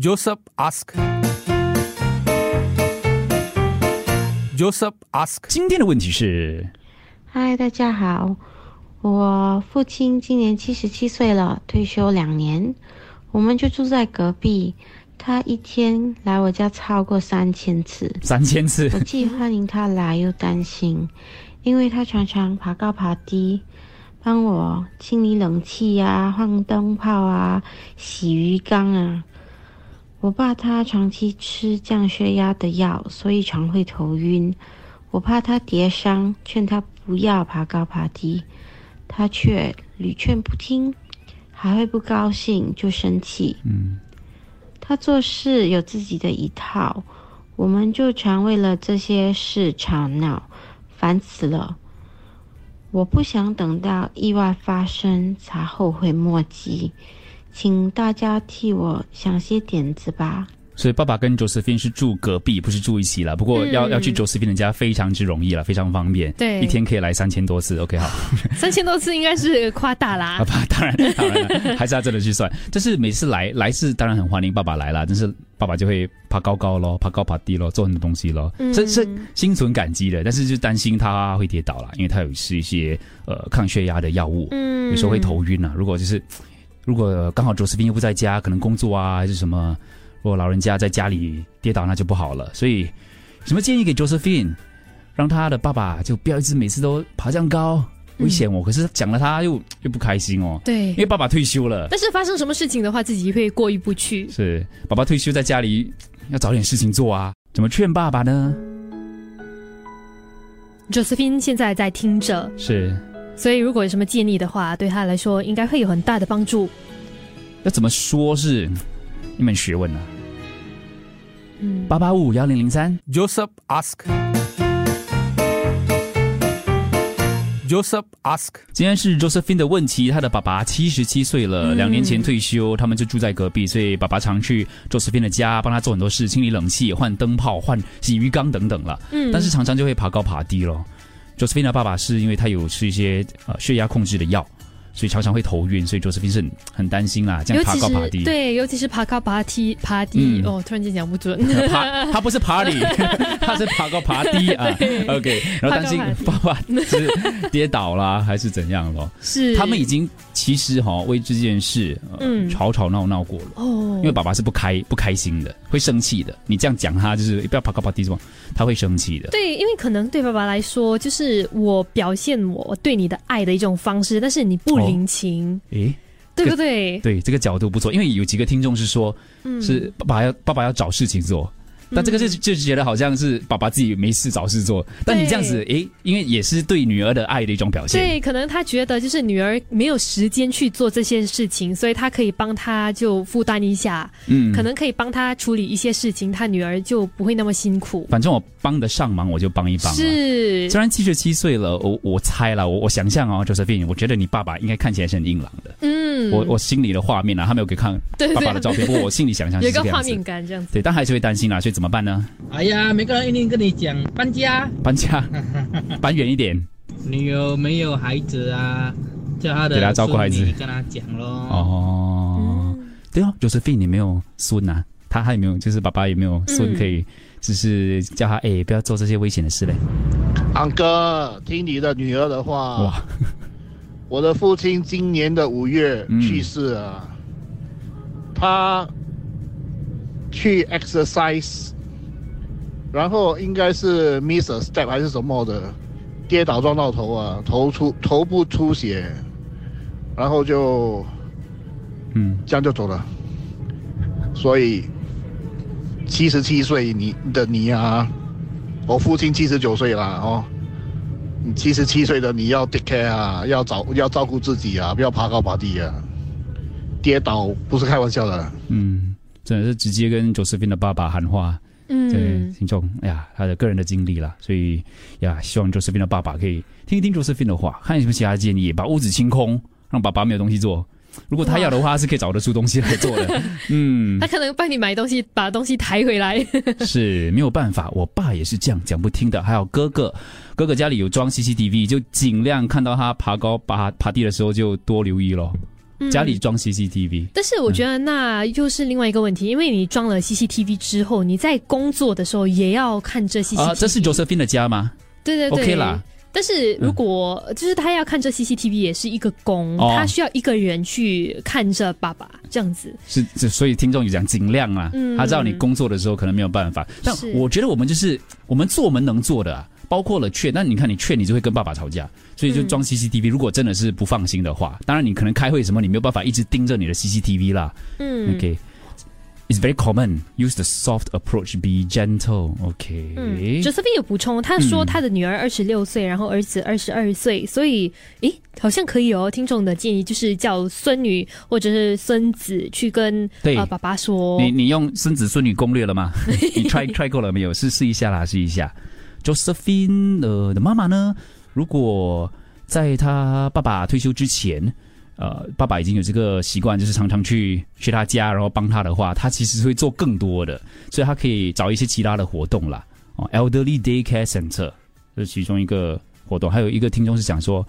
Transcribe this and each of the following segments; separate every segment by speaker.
Speaker 1: Joseph ask. Joseph ask.
Speaker 2: 今天的问题是，
Speaker 3: 嗨，大家好，我父亲今年七十七岁了，退休两年，我们就住在隔壁。他一天来我家超过三千次，
Speaker 2: 三千次
Speaker 3: 我既欢迎他来，又担心，因为他常常爬高爬低，帮我清理冷气呀、换灯泡啊、洗鱼缸啊。我爸他长期吃降血压的药，所以常会头晕。我怕他跌伤，劝他不要爬高爬低，他却屡劝不听，还会不高兴就生气。
Speaker 2: 嗯，
Speaker 3: 他做事有自己的一套，我们就常为了这些事吵闹，烦死了。我不想等到意外发生才后悔莫及，请大家替我想些点子吧。
Speaker 2: 所以爸爸跟 Josephine 是住隔壁，不是住一起了。不过要、
Speaker 4: 嗯
Speaker 2: 要去 Josephine 的家非常之容易了，非常方便。
Speaker 4: 对
Speaker 2: 一天可以来三千多次。OK，好。
Speaker 4: 三千多次应该是夸大啦
Speaker 2: 啊，。爸，当然当然了，还是要真的去算。但是每次来来是当然很欢迎爸爸来啦，但是爸爸就会爬高高咯，爬高爬低咯，做很多东西咯，
Speaker 4: 嗯
Speaker 2: 这是心存感激的。但是就担心他会跌倒啦，因为他有吃一些呃抗血压的药物，
Speaker 4: 嗯
Speaker 2: 有时候会头晕啊。如果就是如果刚好 Josephine 又不在家，可能工作啊还是什么，如果老人家在家里跌倒，那就不好了。所以什么建议给 Josephine，让他的爸爸就不要一直每次都爬这样高，危险哦。可是讲了他又又不开心哦。
Speaker 4: 对
Speaker 2: 因为爸爸退休了，
Speaker 4: 但是发生什么事情的话，自己会过意不去。
Speaker 2: 是爸爸退休在家里要找点事情做啊，怎么劝爸爸呢
Speaker 4: ？Josephine 现在在听着，
Speaker 2: 是
Speaker 4: 所以如果有什么建议的话，对他来说应该会有很大的帮助。
Speaker 2: 要怎么说是一门学问呢、
Speaker 4: 嗯，
Speaker 2: 八八五幺零零三
Speaker 1: ，Joseph ask. Joseph ask.
Speaker 2: 今天是 Josephine 的问题，他的爸爸七十七岁了，
Speaker 4: 嗯
Speaker 2: 两年前退休，他们就住在隔壁，所以爸爸常去 Josephine 的家帮他做很多事，清理冷气、换灯泡、换洗鱼缸等等了。
Speaker 4: 嗯
Speaker 2: 但是常常就会爬高爬低咯。就是菲娜爸爸是因为他有吃一些呃血压控制的药，所以常常会头晕，所以 Josephine 是很很担心啦，这样爬高爬低。
Speaker 4: 对，尤其是爬高爬低爬低、
Speaker 2: 嗯
Speaker 4: 哦，突然间讲不准。
Speaker 2: 爬，他不是 party，他是爬高爬低啊。OK，然后担心爸爸是跌倒啦，还是怎样咯？
Speaker 4: 是
Speaker 2: 他们已经其实哈、为这件事、呃、
Speaker 4: 嗯
Speaker 2: 吵吵闹闹过了。
Speaker 4: 哦，
Speaker 2: 因为爸爸是不开不开心的，会生气的。你这样讲他，就是不要爬高爬低什么，他会生气的。
Speaker 4: 对，因为可能对爸爸来说，就是我表现我对你的爱的一种方式，但是你不领情，
Speaker 2: 诶，
Speaker 4: 对不对？
Speaker 2: 对，这个角度不错，因为有几个听众是说，
Speaker 4: 嗯
Speaker 2: 是爸爸要爸爸要找事情做。但这个就就是觉得好像是爸爸自己没事找事做，但你这样子，诶，因为也是对女儿的爱的一种表现。
Speaker 4: 对，可能他觉得就是女儿没有时间去做这些事情，所以他可以帮他就负担一下，
Speaker 2: 嗯
Speaker 4: 可能可以帮他处理一些事情，他女儿就不会那么辛苦。
Speaker 2: 反正我帮得上忙，我就帮一帮。。
Speaker 4: 是
Speaker 2: 虽，然七十七岁了，我我猜了，我我想象哦，Josephine，我觉得你爸爸应该看起来是很硬朗的。
Speaker 4: 嗯，
Speaker 2: 我我心里的画面啊，他没有给看
Speaker 4: 对
Speaker 2: 爸爸的照片，不过我心里想象
Speaker 4: 有一个画
Speaker 2: 是这个样子。
Speaker 4: 面感这样子。
Speaker 2: 对，但还是会担心啦，所以怎么办呢？
Speaker 5: 哎呀，每个人一定跟你讲搬家，
Speaker 2: 搬家，搬远一点。
Speaker 5: 你有没有孩子啊？叫他的
Speaker 2: 给他照顾孩子
Speaker 5: 跟他讲喽。
Speaker 2: 哦，对哦，Josephine，你没有孙啊？他还有没有？就是爸爸有没有孙
Speaker 4: 嗯
Speaker 2: 可以？就是叫他哎，不要做这些危险的事嘞。
Speaker 6: 安哥，听你的女儿的话。
Speaker 2: 哇，
Speaker 6: 我的父亲今年的五月
Speaker 2: 嗯
Speaker 6: 去世了，他去 exercise，然后应该是 miss a step 还是什么的，跌倒撞到头啊，头出头部出血，然后就
Speaker 2: 嗯，
Speaker 6: 这样就走了。所以七十七岁你的你啊，我父亲七十九岁了哦。你七十七岁的你要 take care 啊，要照要照顾自己啊，不要爬高爬低啊，跌倒不是开玩笑的。
Speaker 2: 嗯，真的是直接跟 Josephine 的爸爸喊话。对，
Speaker 4: 嗯，
Speaker 2: 听众，哎呀，他的个人的经历啦，所以呀，希望 Josephine 的爸爸可以听一听 Josephine 的话，看有什么其他建议，把屋子清空，让爸爸没有东西做。如果他要的话，是可以找得出东西来做的。嗯
Speaker 4: 他，可能帮你买东西，把东西抬回来。
Speaker 2: 是没有办法，我爸也是这样讲不听的。还有哥哥，哥哥家里有装 CCTV，就尽量看到他爬高爬爬低的时候就多留意咯。家里装 CCTV，
Speaker 4: 但是我觉得那又是另外一个问题，因为你装了 CCTV 之后，你在工作的时候也要看这 CCTV。
Speaker 2: 啊，这是 Josephine 的家吗？
Speaker 4: 对对对。
Speaker 2: OK 啦。
Speaker 4: 但是如果、就是他要看这 CCTV 也是一个工，
Speaker 2: 哦。
Speaker 4: 他需要一个人去看着爸爸这样子。
Speaker 2: 是，是所以听众有讲尽量啊，
Speaker 4: 嗯。
Speaker 2: 他知道你工作的时候可能没有办法，但我觉得我们就是我们做我们能做的啊，包括了劝，那你看你劝你就会跟爸爸吵架，所以就装 CCTV、如果真的是不放心的话，当然你可能开会什么，你没有办法一直盯着你的 CCTV 啦。
Speaker 4: 嗯
Speaker 2: OK。It's very common. Use the soft approach. Be gentle. OK.
Speaker 4: 嗯，Josephine 有补充，他说他的女儿二十六岁，然后儿子二十二岁，所以诶，好像可以哦。听众的建议就是叫孙女或者是孙子去跟
Speaker 2: 对
Speaker 4: 呃爸爸说，
Speaker 2: 你你用孙子孙女攻略了吗？你 try try 过了没有？试试一下啦，试一下。Josephine 呃的妈妈呢，如果在他爸爸退休之前，呃，爸爸已经有这个习惯，就是常常去去他家，然后帮他的话，他其实会做更多的，所以他可以找一些其他的活动啦。哦，Elderly Daycare Center 这是其中一个活动，还有一个听众是讲说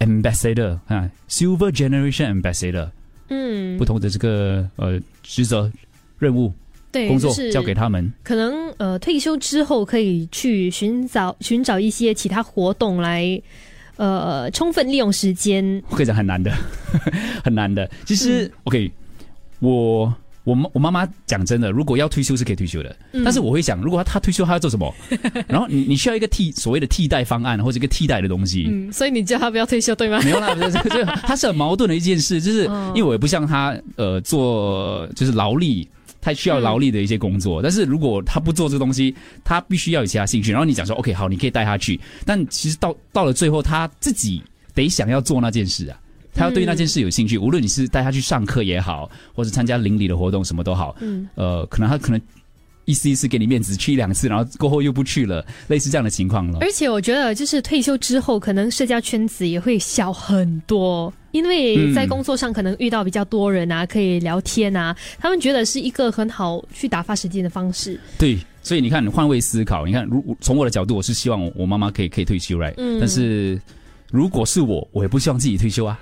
Speaker 2: Ambassador 啊，Silver Generation Ambassador
Speaker 4: 嗯
Speaker 2: 不，同的这个呃职责任务。
Speaker 4: 对，
Speaker 2: 工作
Speaker 4: 是
Speaker 2: 交给他们。
Speaker 4: 可能呃退休之后可以去寻找寻找一些其他活动来呃充分利用时间。
Speaker 2: 我跟你讲很难的，很难的。其实、OK，我我妈我妈妈讲真的，如果要退休是可以退休的，但是我会想，如果她她退休，她要做什么？然后你你需要一个替所谓的替代方案或者一个替代的东西。
Speaker 4: 嗯，所以你叫她不要退休对吗？
Speaker 2: 没有啦，这这这它是很矛盾的一件事，就是
Speaker 4: 哦
Speaker 2: 因为我也不像她呃做就是劳力。他需要劳力的一些工作，但是如果他不做这个东西，他必须要有其他兴趣。然后你讲说 OK 好，你可以带他去，但其实到到了最后，他自己得想要做那件事啊，他要对那件事有兴趣。无论你是带他去上课也好，或者参加邻里的活动什么都好，
Speaker 4: 嗯，
Speaker 2: 呃，可能他可能一次一次给你面子去一两次，然后过后又不去了，类似这样的情况了。
Speaker 4: 而且我觉得，就是退休之后，可能社交圈子也会小很多，因为在工作上可能遇到比较多人啊，可以聊天啊，他们觉得是一个很好去打发时间的方式。
Speaker 2: 对，所以你看，你换位思考，你看，如从我的角度，我是希望我我妈妈可以可以退休，right？、
Speaker 4: 嗯
Speaker 2: 但是如果是我，我也不希望自己退休啊，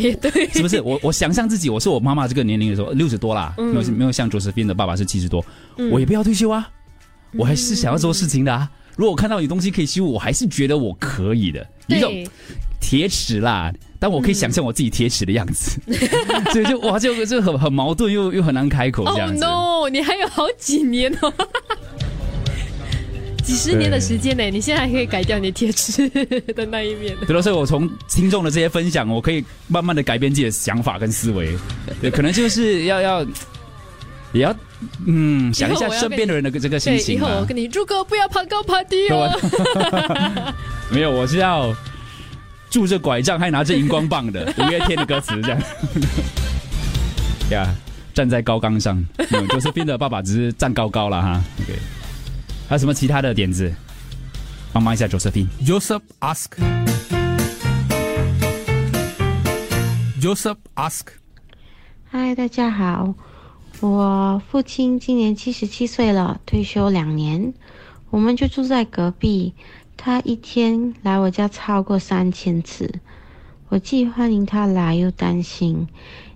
Speaker 4: 也 对，
Speaker 2: 是不是？我我想象自己，我是我妈妈这个年龄的时候，六十多啦，
Speaker 4: 嗯
Speaker 2: 没有没有像卓斯斌的爸爸是七十多，
Speaker 4: 嗯
Speaker 2: 我也不要退休啊，我还是想要做事情的啊。如果我看到有东西可以修，我还是觉得我可以的，一种
Speaker 4: 对，
Speaker 2: 铁齿啦。但我可以想象我自己铁齿的样子，所以 就哇，就就很很矛盾，又又很难开口这
Speaker 4: 哦、
Speaker 2: 样子。
Speaker 4: no，你还有好几年哦。几十年的时间呢，你现在还可以改掉你铁齿 的那一面。
Speaker 2: 对了，所以我从听众的这些分享，我可以慢慢的改变自己的想法跟思维。对，可能就是要要也要嗯想一下身边的人的这个心情啊。
Speaker 4: 后我跟你，如果不要爬高爬低哦。
Speaker 2: 没有，我是要拄着拐杖还拿着荧光棒的 五月天的歌词这样。呀，站在高岗上，就是斌的爸爸只是站高高了哈。OK，还有什么其他的点子？帮忙一下 Josephine。
Speaker 1: Joseph ask. Joseph ask.
Speaker 3: 嗨，大家好，我父亲今年七十七岁了，退休两年，我们就住在隔壁。他一天来我家超过三千次，我既欢迎他来又担心，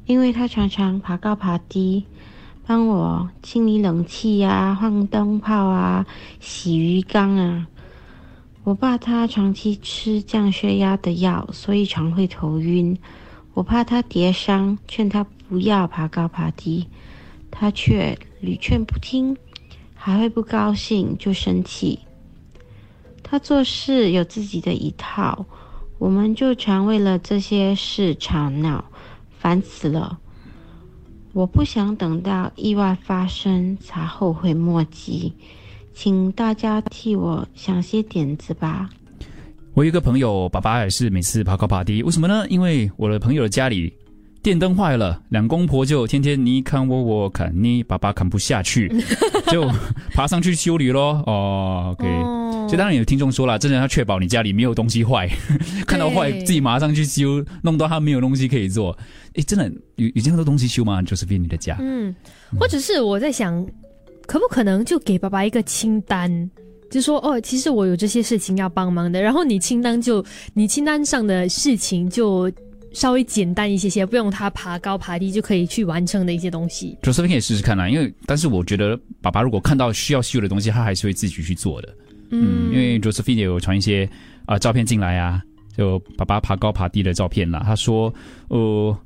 Speaker 3: 因为他常常爬高爬低，帮我清理冷气呀、换灯泡啊、洗鱼缸啊。我怕他长期吃降血压的药，所以常会头晕。我怕他跌伤，劝他不要爬高爬低，他却屡劝不听，还会不高兴就生气。他做事有自己的一套，我们就常为了这些事吵闹，烦死了。我不想等到意外发生才后悔莫及，请大家替我想些点子吧。
Speaker 2: 我有一个朋友，爸爸也是每次爬高爬低，为什么呢？因为我的朋友的家里电灯坏了，两公婆就天天你看我，我看你，爸爸看不下去，就爬上去修理咯。哦，OK，、
Speaker 4: 哦
Speaker 2: 所以当然有听众说了，真的要确保你家里没有东西坏，看到坏自己马上去修，弄到他没有东西可以做。诶，真的有有这么多东西修吗？Josephine，你的家？
Speaker 4: 嗯，或者是我在想，可不可能就给爸爸一个清单，就说哦，其实我有这些事情要帮忙的，然后你清单就你清单上的事情就稍微简单一些些，不用他爬高爬低就可以去完成的一些东西。
Speaker 2: Josephine 可以试试看啦，因为但是我觉得爸爸如果看到需要修的东西，他还是会自己去做的。嗯，因为 Josephine 也有传一些啊、照片进来啊，就爸爸爬高爬低的照片啦。他说，呃，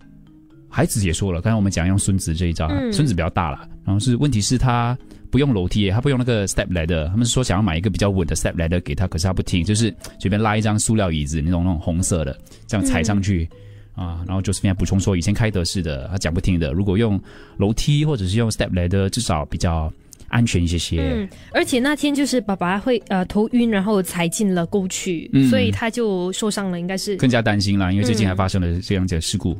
Speaker 2: 孩子也说了，刚才我们讲用孙子这一招，
Speaker 4: 嗯
Speaker 2: 孙子比较大了，然后是问题是他不用楼梯，他不用那个 step ladder，他们是说想要买一个比较稳的 step ladder 给他，可是他不听，就是随便拉一张塑料椅子，那种那种红色的，这样踩上去。啊，然后 Josephine 补充说，以前开德式的他讲不听的，如果用楼梯或者是用 step ladder，至少比较安全一些些。
Speaker 4: 嗯，而且那天就是爸爸会呃头晕，然后踩进了沟渠，
Speaker 2: 嗯
Speaker 4: 所以他就受伤了，应该是。
Speaker 2: 更加担心了，因为最近还发生了这样子的事故。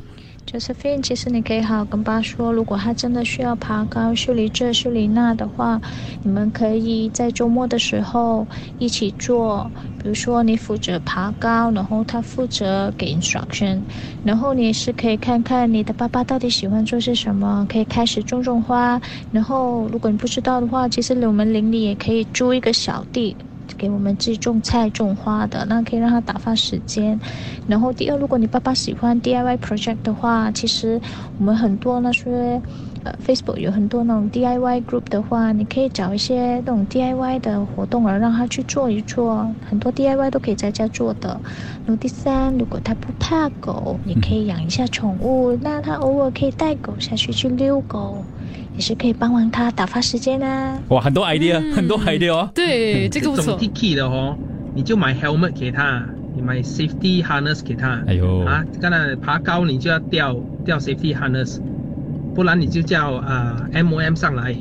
Speaker 7: Josephine，其实你可以好好跟爸说，如果他真的需要爬高、修理这、修理那的话，你们可以在周末的时候一起做。比如说，你负责爬高，然后他负责给 instruction，然后你是可以看看你的爸爸到底喜欢做些什么，可以开始种种花。然后，如果你不知道的话，其实我们邻里也可以租一个小地。给我们自己种菜种花的，那可以让他打发时间。然后第二，如果你爸爸喜欢 DIY project 的话，其实我们很多那些呃 Facebook 有很多那种 DIY group 的话，你可以找一些那种 DIY 的活动而让他去做一做，很多 DIY 都可以在家做的。然后第三，如果他不怕狗，你可以养一下宠物，那他偶尔可以带狗下去去遛狗，也是可以帮忙他打发时间啊。
Speaker 2: 哇，很多 idea，、很多 idea 哦。
Speaker 4: 对，这个不错
Speaker 5: 这种。Tiki 的哦，你就买 helmet 给他，你买 safety harness 给他。
Speaker 2: 哎呦
Speaker 5: 啊，刚才爬高你就要吊吊 safety harness，不然你就叫啊、呃 MOM 上来。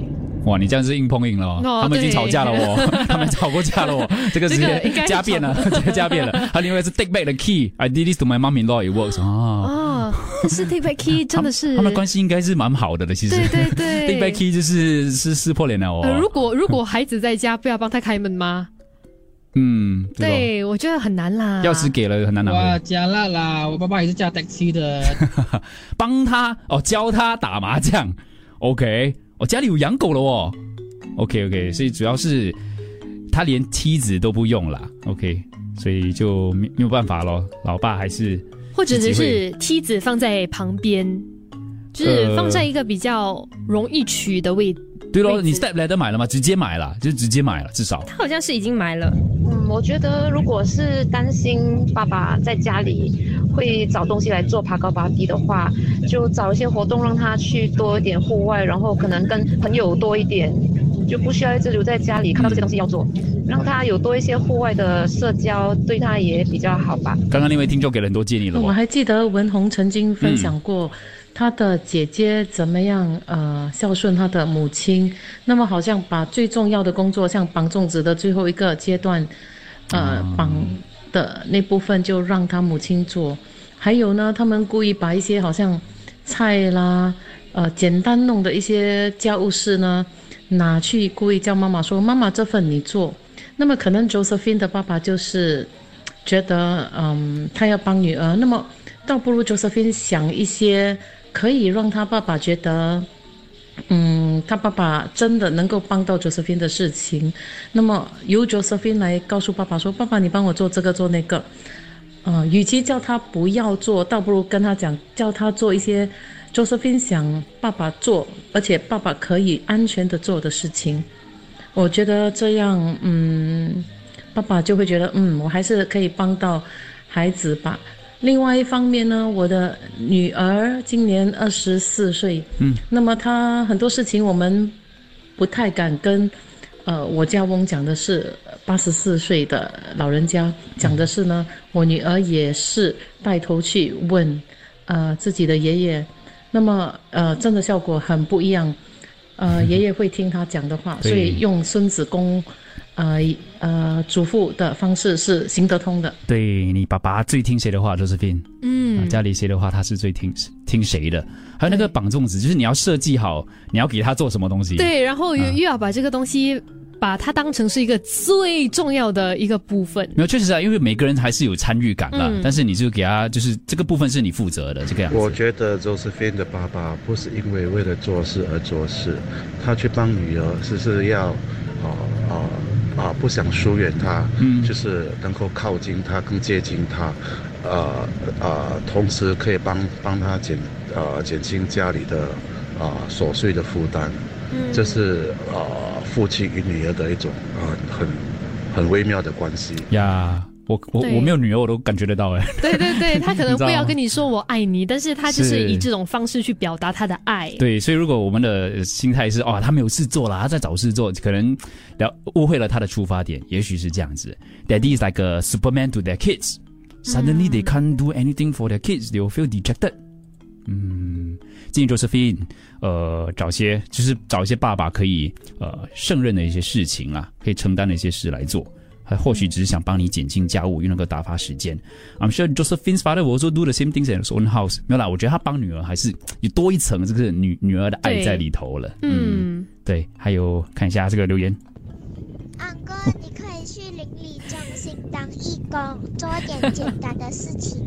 Speaker 2: 哇，你这样是硬碰硬了哦，
Speaker 4: 哦
Speaker 2: 他们已经吵架了哦，他们吵过架了哦，这个
Speaker 4: 是
Speaker 2: 接加变了，直接加变了。他另外是 take back the key，I did this to my mom-in-law, it works 啊。
Speaker 4: 哦，但是 take back key 真的是
Speaker 2: 他们关系应该是蛮好的的，其实。
Speaker 4: 对对对
Speaker 2: take back key 就是是撕破脸了哦。
Speaker 4: 呃，如果如果孩子在家，不要帮他开门吗？
Speaker 2: 嗯，对
Speaker 4: 我觉得很难啦。
Speaker 2: 钥匙给了很难拿
Speaker 5: 哇，
Speaker 2: 回，
Speaker 5: 加辣啦！我爸爸也是加 taxi 的，
Speaker 2: 帮他哦，教他打麻将。OK，我、家里有养狗了哦。OK OK，所以主要是他连梯子都不用啦。OK，所以就没没有办法咯。老爸还是
Speaker 4: 或者只是梯子放在旁边，就是放在一个比较容易取的位置。
Speaker 2: 对咯，你 step ladder 买了吗？直接买了，就直接买了，至少。
Speaker 4: 他好像是已经买了。
Speaker 8: 嗯，我觉得如果是担心爸爸在家里会找东西来做爬高爬低的话，就找一些活动让他去多一点户外，然后可能跟朋友多一点，就不需要一直留在家里看到这些东西要做，让他有多一些户外的社交，对他也比较好吧。
Speaker 2: 刚刚那位听众给了很多建议了哦。
Speaker 9: 我还记得文红曾经分享过她的姐姐怎么样呃孝顺她的母亲，那么好像把最重要的工作，像绑粽子的最后一个阶段，呃绑的那部分就让她母亲做。还有呢，他们故意把一些好像菜啦，呃简单弄的一些家务事呢，拿去故意叫妈妈说：“妈妈这份你做。”那么可能 Josephine 的爸爸就是觉得，嗯，他要帮女儿，那么倒不如 Josephine 想一些可以让他爸爸觉得，嗯，他爸爸真的能够帮到 Josephine 的事情。那么由 Josephine 来告诉爸爸说：“爸爸，你帮我做这个做那个。”嗯，与其叫他不要做，倒不如跟他讲，叫他做一些 Josephine 想爸爸做，而且爸爸可以安全的做的事情。我觉得这样，嗯，爸爸就会觉得，嗯，我还是可以帮到孩子吧。另外一方面呢，我的女儿今年二十四岁，
Speaker 2: 嗯，
Speaker 9: 那么她很多事情我们不太敢跟，呃，我家翁讲的是八十四岁的老人家讲的是呢，我女儿也是带头去问，呃，自己的爷爷，那么呃，真的效果很不一样。呃，爷爷会听他讲的话，所以用孙子公，呃呃祖父的方式是行得通的。
Speaker 2: 对你爸爸最听谁的话，Josephine？
Speaker 4: 嗯
Speaker 2: 啊，家里谁的话，他是最听听谁的。还有那个绑粽子，就是你要设计好，你要给他做什么东西。
Speaker 4: 对，然后又
Speaker 2: 啊
Speaker 4: 又要把这个东西把它当成是一个最重要的一个部分。
Speaker 2: 没有，确实啊，因为每个人还是有参与感啦。
Speaker 4: 嗯
Speaker 2: 但是你就给他，就是这个部分是你负责的，这个样子。
Speaker 10: 我觉得 Josephine 的爸爸不是因为为了做事而做事，他去帮女儿是是要，啊啊啊，不想疏远他，
Speaker 2: 嗯
Speaker 10: 就是能够靠近他，更接近他，呃呃，同时可以帮帮他减呃减轻家里的啊、琐碎的负担。
Speaker 4: 嗯
Speaker 10: 这是呃父亲与女儿的一种呃很很微妙的关系。
Speaker 2: 呀，我我我没有女儿，我都感觉得到哎。
Speaker 4: 对对对，他可能不要跟你说我爱你，但是他就是
Speaker 2: 是
Speaker 4: 以这种方式去表达他的爱。
Speaker 2: 对，所以如果我们的心态是哦，他没有事做了，他在找事做，可能了误会了他的出发点，也许是这样子。Daddy is like a Superman to their kids. Suddenly they can't do anything for their kids. They will feel dejected. 嗯，建议 Josephine，呃，找些就是找一些爸爸可以呃胜任的一些事情啊，可以承担的一些事来做。还或许只是想帮你减轻家务，又能够打发时间。I'm sure Josephine's father will also do the same things in his own house。没有啦，我觉得他帮女儿还是有多一层这个女女儿的爱在里头了。
Speaker 4: 嗯，
Speaker 2: 对，还有看一下这个留言，
Speaker 11: 阿哥，你可以去邻里中心当义工，做点简单的事情。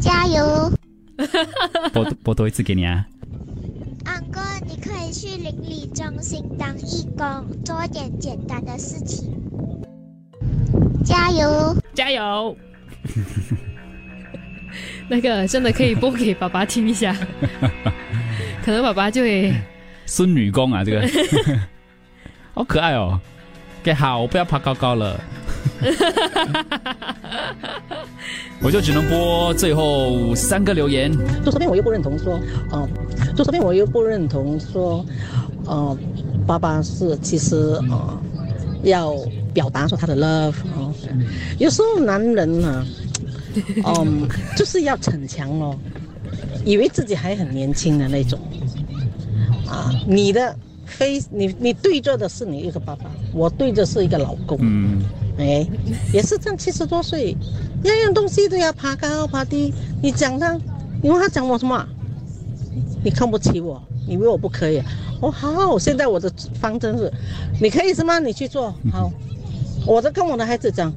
Speaker 11: 加油！
Speaker 2: 播播多一次给你啊。
Speaker 11: 安哥，你可以去邻里中心当义工，做点简单的事情。加油！
Speaker 4: 加油！那个真的可以播给爸爸听一下，可能爸爸就会
Speaker 2: 孙女工啊，这个好可爱哦。给好，我不要爬高高了。我就只能播最后三个留言。
Speaker 12: 就这边我又不认同说，哦、就这边我又不认同说，呃，爸爸是其实呃要表达说他的 love 哦，有时候男人呢、嗯，就是要逞强哦，以为自己还很年轻的那种，啊，你的非你你对着的是你一个爸爸，我对着是一个老公，
Speaker 2: 嗯，
Speaker 12: 哎，也是这样，七十多岁，样样东西都要爬高爬低。你讲他，你问他讲我什么？你看不起我，以为我不可以我？好，现在我的方针是，你可以什么？你去做好。我在跟我的孩子讲，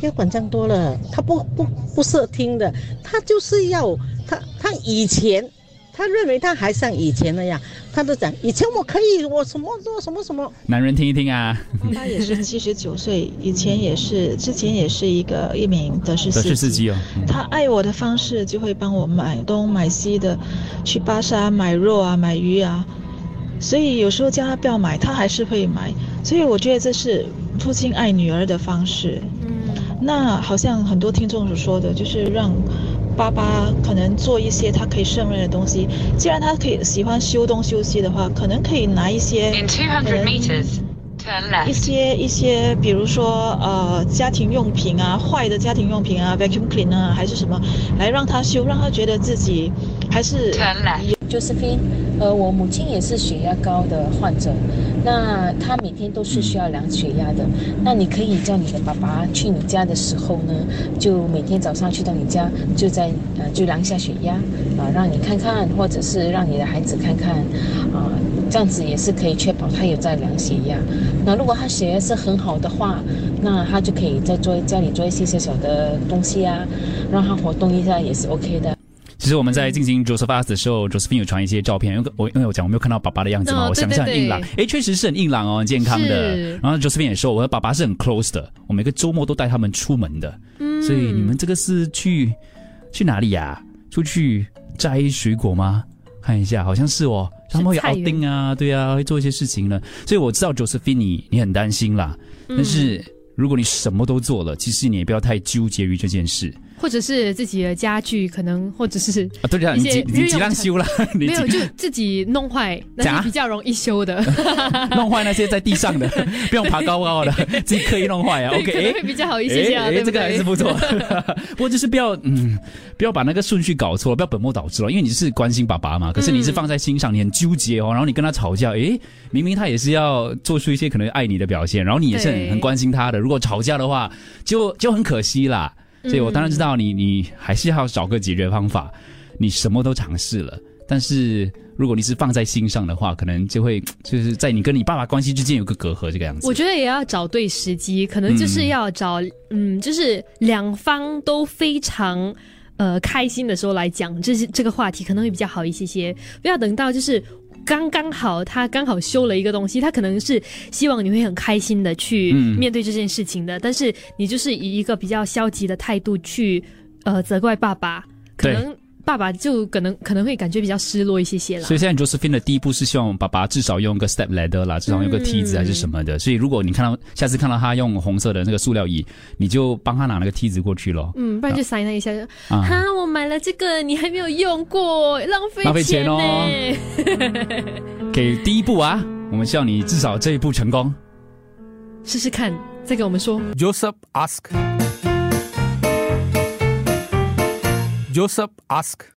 Speaker 12: 不要管这样多了，他不不不是听的，他就是要他他以前。他认为他还像以前那样，他都讲以前我可以，我什么做什么什么，
Speaker 2: 男人听一听啊，
Speaker 13: 他也是七十九岁，以前也是，之前也是一个一名德士
Speaker 2: 德
Speaker 13: 司机。
Speaker 2: 士司机哦。嗯
Speaker 13: 他爱我的方式就会帮我买东买西的，去巴沙买肉啊，买鱼啊。所以有时候叫他不要买，他还是会买。所以我觉得这是父亲爱女儿的方式。
Speaker 4: 嗯，
Speaker 13: 那好像很多听众所说的，就是让爸爸可能做一些他可以胜任的东西。既然他可以喜欢修东修西的话，可能可以拿一些
Speaker 14: In 200
Speaker 13: 嗯
Speaker 14: meters,
Speaker 13: 一些一些，比如说呃家庭用品啊，坏的家庭用品啊，vacuum cleaner 啊，还是什么，来让他修，让他觉得自己还是
Speaker 14: Turn left.
Speaker 15: Josephine，呃，我母亲也是血压高的患者，那她每天都是需要量血压的。那你可以叫你的爸爸去你家的时候呢，就每天早上去到你家，就在呃就量一下血压啊、让你看看，或者是让你的孩子看看啊、这样子也是可以确保他有在量血压。那如果他血压是很好的话，那他就可以在做家里做一些小小的东西啊，让他活动一下也是 OK 的。
Speaker 2: 其实我们在进行 Joseph Ask 的时候，Josephine 有传一些照片，因为我因为我讲我没有看到爸爸的样子嘛，
Speaker 4: 哦
Speaker 2: 我想象很硬朗
Speaker 4: 对，
Speaker 2: 诶，确实是很硬朗哦，很健康的。然后 Josephine 也说，我和爸爸是很 close 的，我每个周末都带他们出门的。
Speaker 4: 嗯。
Speaker 2: 所以你们这个是去去哪里呀、出去摘水果吗？看一下，好像是哦，他们会
Speaker 4: 是菜
Speaker 2: outing 啊，对啊，会做一些事情了。所以我知道 Josephine 你你很担心啦，
Speaker 4: 嗯。
Speaker 2: 但是如果你什么都做了，其实你也不要太纠结于这件事
Speaker 4: 或者是自己的家具，可能或者是
Speaker 2: 啊。对啊，你几你几
Speaker 4: 日用产
Speaker 2: 辆修了？你
Speaker 4: 没有就自己弄坏，那
Speaker 2: 假
Speaker 4: 是比较容易修的，
Speaker 2: 弄坏那些在地上的，不用爬高高的，自己刻意弄坏啊。OK，
Speaker 4: 可能会比较好一些些啊
Speaker 2: 这个还是不错。不过就是不要嗯，不要把那个顺序搞错了，不要本末倒置了。因为你是关心爸爸嘛，可是你是放在心上，你很纠结哦。然后你跟他吵架，诶，明明他也是要做出一些可能爱你的表现，然后你也是很
Speaker 4: 对
Speaker 2: 很关心他的。如果吵架的话，就就很可惜啦。所以我当然知道你，你还是要找个解决方法。你什么都尝试了，但是如果你是放在心上的话，可能就会就是在你跟你爸爸关系之间有个隔阂，这个样子。
Speaker 4: 我觉得也要找对时机，可能就是要找嗯就是两方都非常。呃，开心的时候来讲，这是这个话题可能会比较好一些些。不要等到就是刚刚好，他刚好修了一个东西，他可能是希望你会很开心的去
Speaker 2: 嗯。
Speaker 4: 面对这件事情的，但是你就是以一个比较消极的态度去呃责怪爸爸，可能爸爸就可能可能会感觉比较失落一些些啦
Speaker 2: 所。以现在 Josephine 的第一步是希望爸爸至少用个 step ladder 啦，至少用个梯子还是什么的。所以如果你看到下次看到他用红色的那个塑料椅，你就帮他拿那个梯子过去咯。
Speaker 4: 嗯，不然就塞那一下，就
Speaker 2: 啊
Speaker 4: 哈，我买了这个，你还没有用过，浪费
Speaker 2: 浪费钱。哦 给第一步啊，我们希望你至少这一步成功。
Speaker 4: 试试看，再给我们说。
Speaker 1: Joseph ask. Joseph asked